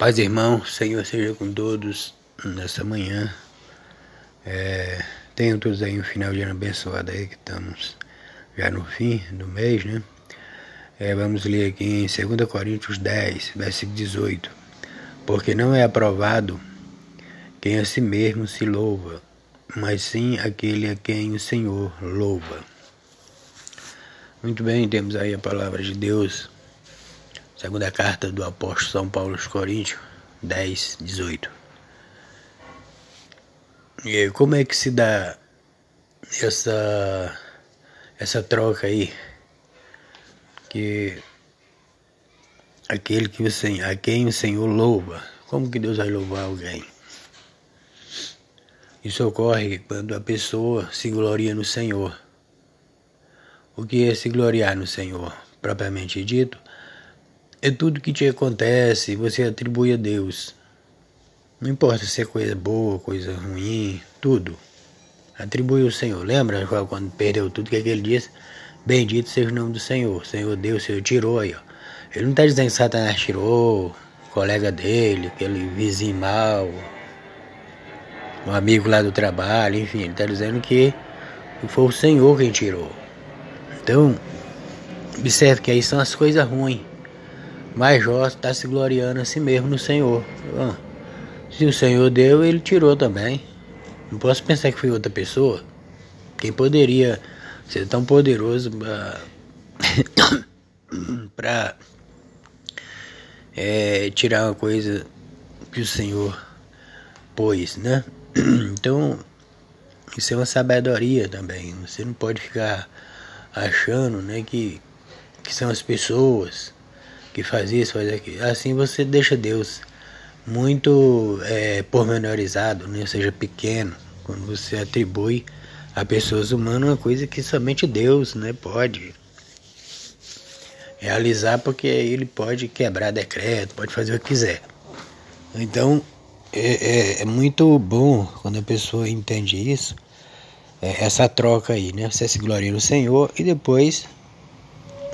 Paz, irmão, Senhor seja com todos nessa manhã. É, tenham todos aí um final de ano abençoado aí, que estamos já no fim do mês, né? É, vamos ler aqui em 2 Coríntios 10, versículo 18. Porque não é aprovado quem a si mesmo se louva, mas sim aquele a quem o Senhor louva. Muito bem, temos aí a palavra de Deus Segunda carta do apóstolo São Paulo aos Coríntios, 10, 18. E como é que se dá essa essa troca aí? Que aquele que o Senhor, a quem o Senhor louva, como que Deus vai louvar alguém? Isso ocorre quando a pessoa se gloria no Senhor. O que é se gloriar no Senhor, propriamente dito? É tudo que te acontece, você atribui a Deus. Não importa se é coisa boa, coisa ruim, tudo. Atribui ao Senhor. Lembra quando perdeu tudo que, é que ele disse? Bendito seja o nome do Senhor. Senhor Deus, Senhor tirou aí, ó. Ele não está dizendo que Satanás tirou, colega dele, aquele vizinho mau, um amigo lá do trabalho, enfim, ele está dizendo que foi o Senhor quem tirou. Então, observe que aí são as coisas ruins. Mas Jó está se gloriando a si mesmo no Senhor. Ah, se o Senhor deu, ele tirou também. Não posso pensar que foi outra pessoa. Quem poderia ser tão poderoso para é, tirar uma coisa que o Senhor pôs, né? Então, isso é uma sabedoria também. Você não pode ficar achando né, que, que são as pessoas que faz isso, faz aquilo. Assim você deixa Deus muito é, pormenorizado, né? ou seja, pequeno, quando você atribui a pessoas humanas uma coisa que somente Deus né, pode realizar, porque ele pode quebrar decreto, pode fazer o que quiser. Então, é, é, é muito bom quando a pessoa entende isso, é, essa troca aí, né? Você se gloria no Senhor e depois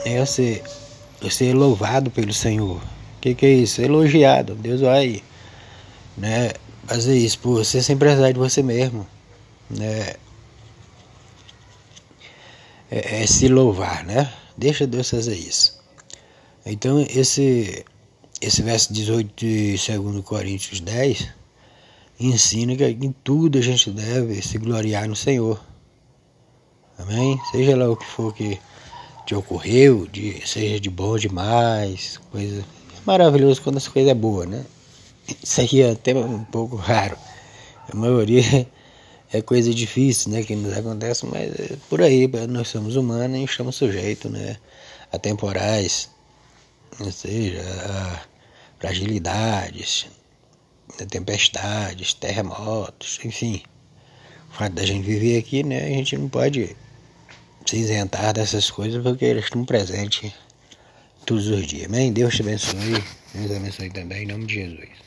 é, você ser louvado pelo Senhor. O que, que é isso? Elogiado. Deus vai né, fazer isso por você sem precisar de você mesmo. Né? É, é se louvar, né? Deixa Deus fazer isso. Então, esse, esse verso 18 de 2 Coríntios 10 ensina que em tudo a gente deve se gloriar no Senhor. Amém? Seja lá o que for que te ocorreu, de, seja de bom demais, coisa. É maravilhoso quando as coisas é boa, né? Isso aqui é até um pouco raro. A maioria é coisa difícil, né? Que nos acontece, mas é por aí, nós somos humanos e estamos sujeitos, né? A temporais, ou seja, a fragilidades, a tempestades, terremotos, enfim. O fato da gente viver aqui, né? A gente não pode se isentar dessas coisas porque eles estão presentes todos os dias. Amém? Deus te abençoe. Deus abençoe também, em nome de Jesus.